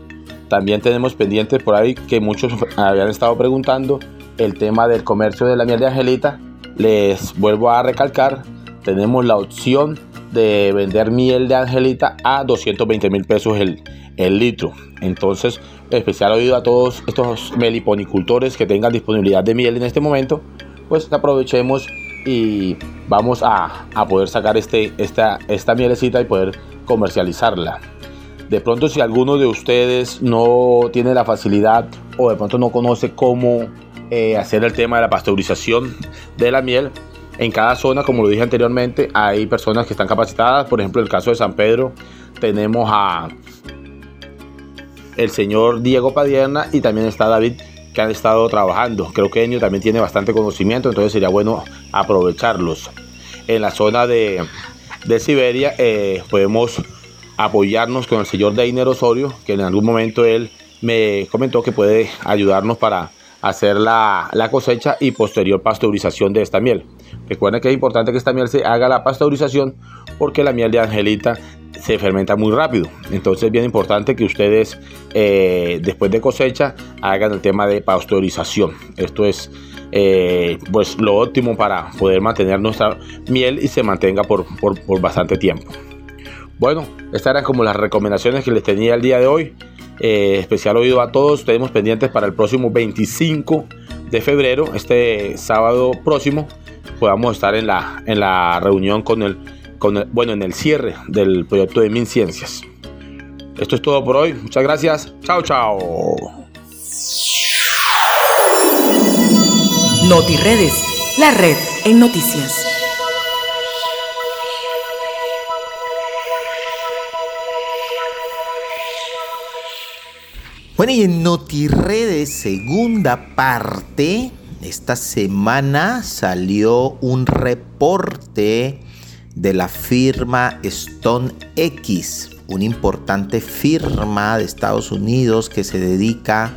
También tenemos pendientes por ahí que muchos habían estado preguntando el tema del comercio de la miel de Angelita. Les vuelvo a recalcar, tenemos la opción de vender miel de Angelita a 220 mil pesos el, el litro. Entonces, especial oído a todos estos meliponicultores que tengan disponibilidad de miel en este momento, pues aprovechemos y vamos a, a poder sacar este, esta, esta mielecita y poder comercializarla. De pronto si alguno de ustedes no tiene la facilidad o de pronto no conoce cómo eh, hacer el tema de la pasteurización de la miel, en cada zona, como lo dije anteriormente, hay personas que están capacitadas. Por ejemplo, en el caso de San Pedro tenemos a el señor Diego Padierna y también está David que han estado trabajando. Creo que Enio también tiene bastante conocimiento, entonces sería bueno aprovecharlos. En la zona de, de Siberia eh, podemos apoyarnos con el señor Deiner Osorio, que en algún momento él me comentó que puede ayudarnos para hacer la, la, cosecha y posterior pasteurización de esta miel. Recuerden que es importante que esta miel se haga la pasteurización porque la miel de Angelita se fermenta muy rápido. Entonces es bien importante que ustedes eh, después de cosecha hagan el tema de pasteurización. Esto es eh, pues lo óptimo para poder mantener nuestra miel y se mantenga por, por, por bastante tiempo. Bueno, estas eran como las recomendaciones que les tenía el día de hoy. Eh, especial oído a todos. Tenemos pendientes para el próximo 25 de febrero, este sábado próximo, podamos estar en la, en la reunión con el, con bueno, en el cierre del proyecto de MinCiencias. Esto es todo por hoy. Muchas gracias. Chao, chao. NotiRedes, la red en noticias. Bueno, y en NotiRedes, segunda parte, esta semana salió un reporte de la firma StoneX, una importante firma de Estados Unidos que se dedica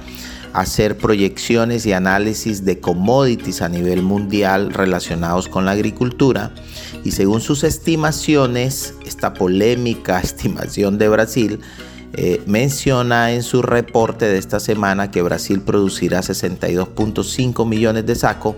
a hacer proyecciones y análisis de commodities a nivel mundial relacionados con la agricultura. Y según sus estimaciones, esta polémica estimación de Brasil, eh, menciona en su reporte de esta semana que Brasil producirá 62.5 millones de sacos,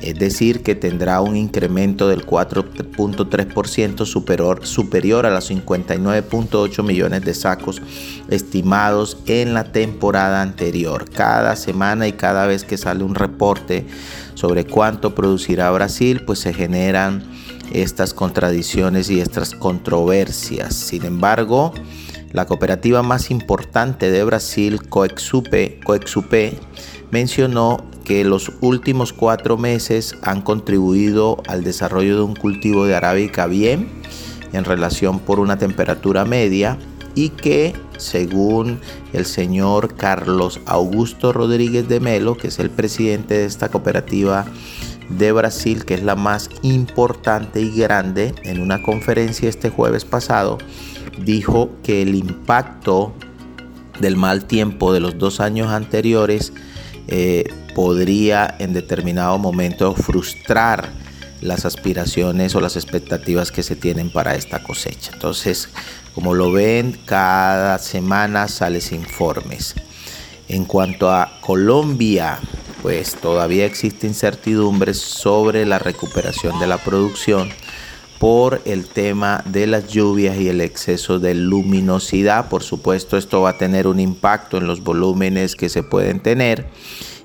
es decir, que tendrá un incremento del 4.3% superior, superior a los 59.8 millones de sacos estimados en la temporada anterior. Cada semana y cada vez que sale un reporte sobre cuánto producirá Brasil, pues se generan estas contradicciones y estas controversias. Sin embargo, la cooperativa más importante de Brasil, Coexupe, Coexupe mencionó que los últimos cuatro meses han contribuido al desarrollo de un cultivo de arábica bien en relación por una temperatura media y que según el señor Carlos Augusto Rodríguez de Melo, que es el presidente de esta cooperativa de Brasil, que es la más importante y grande, en una conferencia este jueves pasado, dijo que el impacto del mal tiempo de los dos años anteriores eh, podría en determinado momento frustrar las aspiraciones o las expectativas que se tienen para esta cosecha. Entonces, como lo ven, cada semana salen informes. En cuanto a Colombia, pues todavía existe incertidumbre sobre la recuperación de la producción por el tema de las lluvias y el exceso de luminosidad. Por supuesto, esto va a tener un impacto en los volúmenes que se pueden tener.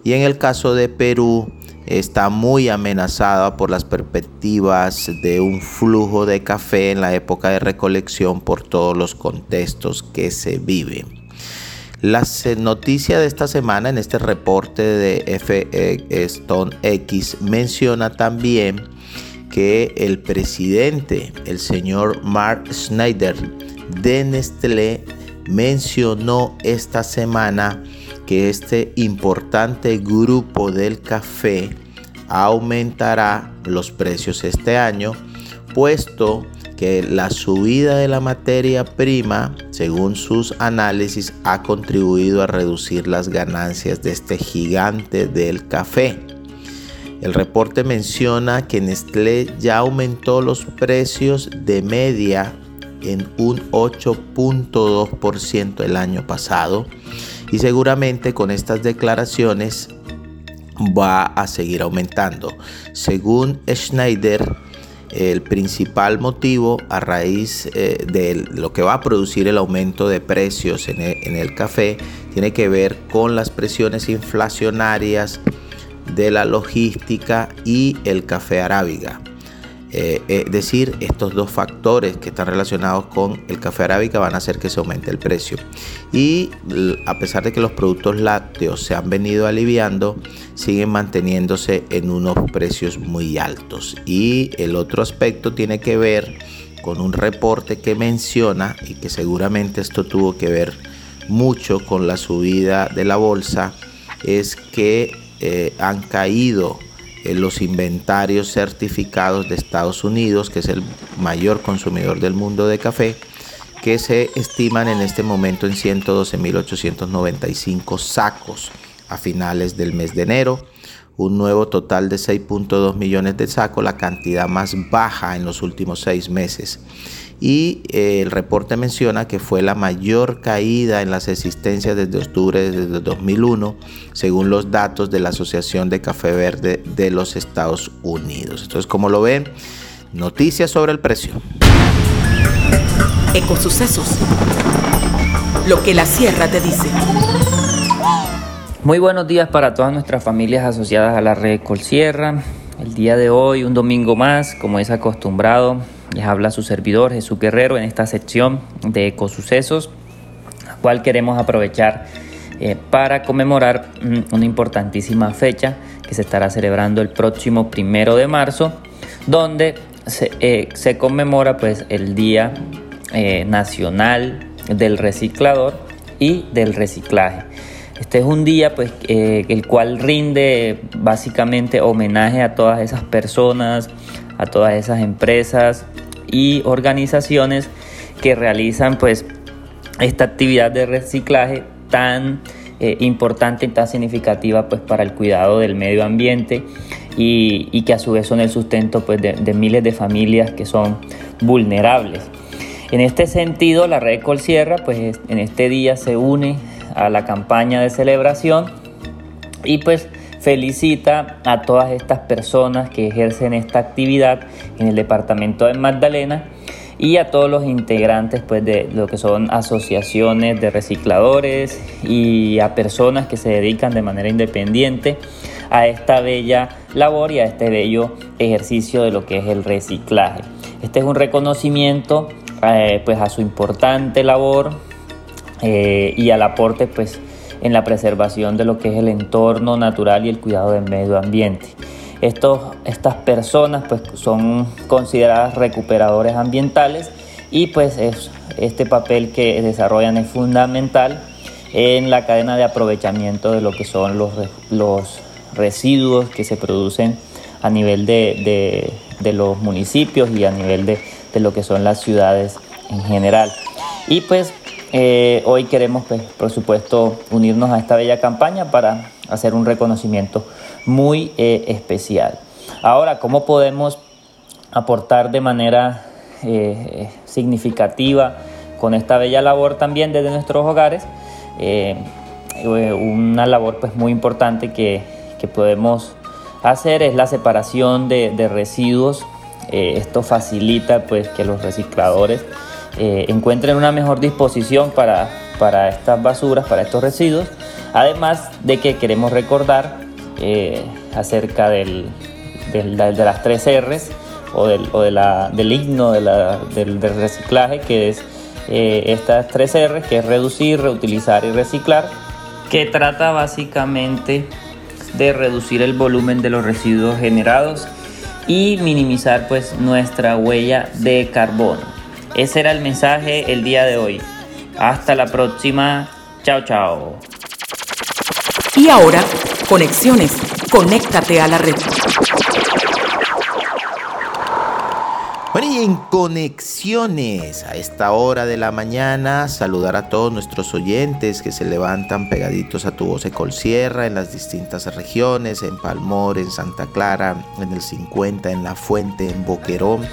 Y en el caso de Perú, está muy amenazada por las perspectivas de un flujo de café en la época de recolección por todos los contextos que se viven. La noticia de esta semana en este reporte de F Stone X menciona también que el presidente, el señor Mark Schneider de Nestlé, mencionó esta semana que este importante grupo del café aumentará los precios este año, puesto que la subida de la materia prima, según sus análisis, ha contribuido a reducir las ganancias de este gigante del café. El reporte menciona que Nestlé ya aumentó los precios de media en un 8.2% el año pasado y seguramente con estas declaraciones va a seguir aumentando. Según Schneider, el principal motivo a raíz eh, de lo que va a producir el aumento de precios en el, en el café tiene que ver con las presiones inflacionarias de la logística y el café arábiga. Eh, es decir, estos dos factores que están relacionados con el café arábica van a hacer que se aumente el precio. Y a pesar de que los productos lácteos se han venido aliviando, siguen manteniéndose en unos precios muy altos. Y el otro aspecto tiene que ver con un reporte que menciona, y que seguramente esto tuvo que ver mucho con la subida de la bolsa, es que eh, han caído los inventarios certificados de Estados Unidos, que es el mayor consumidor del mundo de café, que se estiman en este momento en 112.895 sacos a finales del mes de enero. Un nuevo total de 6.2 millones de sacos, la cantidad más baja en los últimos seis meses y eh, el reporte menciona que fue la mayor caída en las existencias desde octubre de 2001, según los datos de la Asociación de Café Verde de los Estados Unidos. Entonces, como lo ven, noticias sobre el precio. Ecosucesos. Lo que la sierra te dice. Muy buenos días para todas nuestras familias asociadas a la red Colsierra. El día de hoy, un domingo más, como es acostumbrado, les habla su servidor Jesús Guerrero en esta sección de ecosucesos, la cual queremos aprovechar eh, para conmemorar mm, una importantísima fecha que se estará celebrando el próximo primero de marzo, donde se, eh, conmemora pues, el Día eh, Nacional del Reciclador y del Reciclaje. Este es un día pues, el cual rinde básicamente homenaje a todas esas personas, a todas esas empresas y organizaciones que realizan pues esta actividad de reciclaje tan eh, importante y tan significativa pues para el cuidado del medio ambiente y, que a su vez son el sustento pues de, miles de familias que son vulnerables. En este sentido la red Colsierra pues en este día se une a la campaña de celebración y pues felicita a todas estas personas que ejercen esta actividad en el departamento de Magdalena y a todos los integrantes pues, de lo que son asociaciones de recicladores y a personas que se dedican de manera independiente a esta bella labor y a este bello ejercicio de lo que es el reciclaje. Este es un reconocimiento eh, pues a su importante labor eh, y al aporte pues en la preservación de lo que es el entorno natural y el cuidado del medio ambiente. Estos, estas personas pues, son consideradas recuperadores ambientales y pues este papel que desarrollan es fundamental en la cadena de aprovechamiento de lo que son los, los residuos que se producen a nivel de, de, los municipios y a nivel de, de, lo que son las ciudades en general. Y pues eh, hoy queremos, pues, por supuesto, unirnos a esta bella campaña para hacer un reconocimiento muy eh, especial. Ahora, ¿cómo podemos aportar de manera eh, significativa con esta bella labor también desde nuestros hogares? una labor pues, muy importante que, podemos hacer es la separación de, de residuos. esto facilita pues, que los recicladores eh, encuentren una mejor disposición para, para estas basuras, para estos residuos. Además de que queremos recordar eh, acerca del, de las tres R's o del, o de la- del himno del, del reciclaje, que es eh, estas tres R's, que es reducir, reutilizar y reciclar, que trata básicamente de reducir el volumen de los residuos generados y minimizar pues nuestra huella de carbono. Ese era el mensaje el día de hoy. Hasta la próxima. Chao, chao. Y ahora, conexiones. Conéctate a la red. Bueno, y en conexiones a esta hora de la mañana, saludar a todos nuestros oyentes que se levantan pegaditos a tu voz Sierra en las distintas regiones, en Palmor, en Santa Clara, en el 50, en La Fuente, en Boquerón,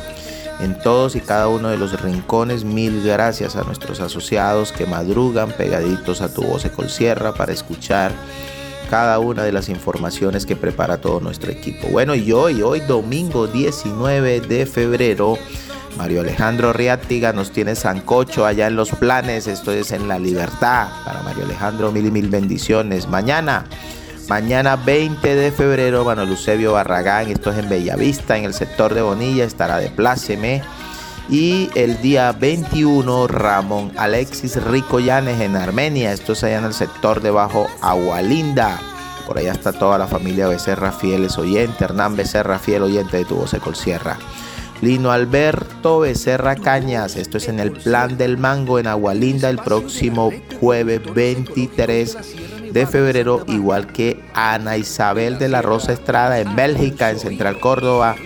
en todos y cada uno de los rincones. Mil gracias a nuestros asociados que madrugan pegaditos a tu voz Sierra para escuchar cada una de las informaciones que prepara todo nuestro equipo. Bueno, y hoy, hoy domingo 19 de febrero, Mario Alejandro Riátiga nos tiene sancocho allá en los planes, esto es en La Libertad. Para Mario Alejandro, mil y mil bendiciones. Mañana, mañana 20 de febrero, Manuel Eusebio Barragán, esto es en Bellavista, en el sector de Bonilla, estará de pláceme. Y el día 21, Ramón Alexis Rico Llanes en Armenia. Esto es allá en el sector de Bajo Agualinda. Por allá está toda la familia Becerra Fieles oyente. Hernán Becerra Fiel oyente de Tu Voz Sierra. Lino Alberto Becerra Cañas. Esto es en el Plan del Mango en Agualinda el próximo jueves 23 de febrero. Igual que Ana Isabel de la Rosa Estrada en Bélgica, en Central Córdoba.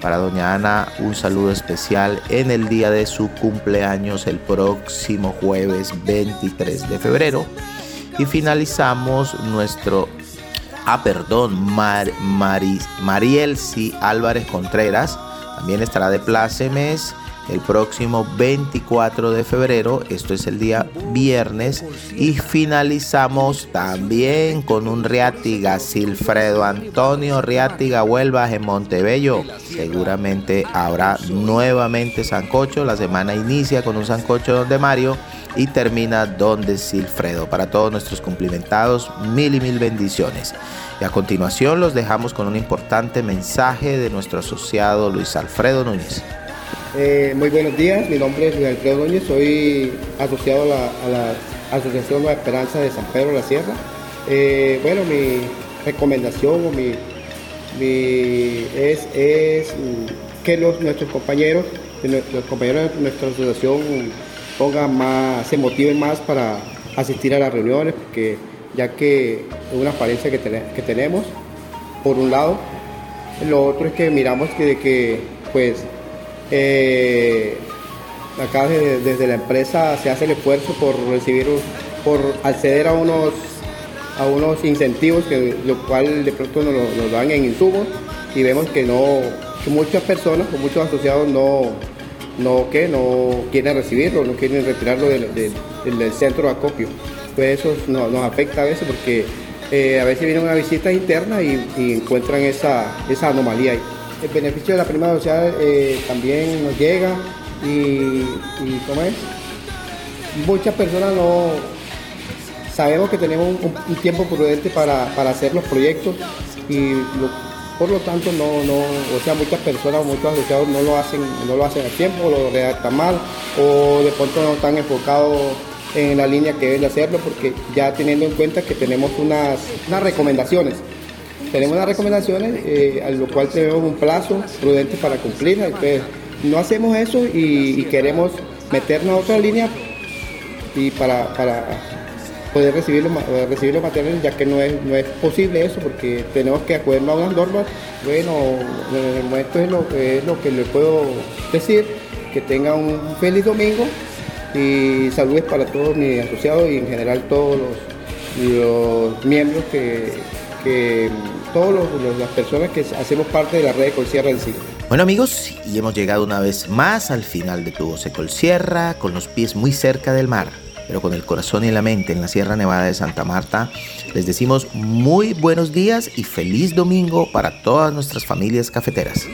Para doña Ana, un saludo especial en el día de su cumpleaños, el próximo jueves 23 de febrero. Y finalizamos nuestro, ah, perdón, Mar, Maris, Marielsi Álvarez Contreras. También estará de plácemes el próximo 24 de febrero, esto es el día viernes, y finalizamos también con un Riátiga, Silfredo Antonio Riátiga Huelvas en Montebello. Seguramente habrá nuevamente Sancocho, la semana inicia con un Sancocho donde Mario y termina donde Silfredo. Para todos nuestros cumplimentados, mil y mil bendiciones. Y a continuación los dejamos con un importante mensaje de nuestro asociado Luis Alfredo Núñez. Eh, muy buenos días, mi nombre es Luis Alfredo Núñez, soy asociado a la, la Asociación Nueva Esperanza de San Pedro de la Sierra. Eh, bueno, mi recomendación o mi, mi- es, es, mm, que los, nuestros compañeros, que nue- los compañeros de nuestra asociación pongan más, se motiven más para asistir a las reuniones, porque ya que es una falencia que, tene- que tenemos, por un lado, lo otro es que miramos que pues eh, acá desde, la empresa se hace el esfuerzo por recibir, por acceder a unos, a unos incentivos, que, lo cual de pronto nos, nos dan en insumos y vemos que no, muchas personas o muchos asociados no, no, que no quieren recibirlo, no quieren retirarlo del, centro de acopio. Pues eso no- nos afecta a veces porque eh, a veces vienen una visita interna y, y encuentran esa, esa anomalía ahí. El beneficio de la prima social eh, también nos llega y, ¿cómo es? Muchas personas no sabemos que tenemos un, tiempo prudente para, para hacer los proyectos y por lo tanto no, no, o sea muchas personas, muchos asociados no lo hacen, no lo hacen a tiempo, lo redactan mal, o de pronto no están enfocados en la línea que deben de hacerlo, porque ya teniendo en cuenta que tenemos unas, unas recomendaciones. Tenemos unas recomendaciones eh, a lo cual tenemos un plazo prudente para cumplirlas. Entonces, no hacemos eso y, queremos meternos a otra línea y para, para poder recibir los, eh, recibir los materiales, ya que no es, no es posible eso, porque tenemos que acuernos a unas normas. Bueno, en el es lo, es lo que le puedo decir, que tengan un feliz domingo y saludos para todos mis asociados y en general todos los, los miembros que, que todas las personas que hacemos parte de la red de Colsierra del Siglo. Bueno amigos, y hemos llegado una vez más al final de Tu Voz Sierra, con los pies muy cerca del mar, pero con el corazón y la mente en la Sierra Nevada de Santa Marta. Les decimos muy buenos días y feliz domingo para todas nuestras familias cafeteras.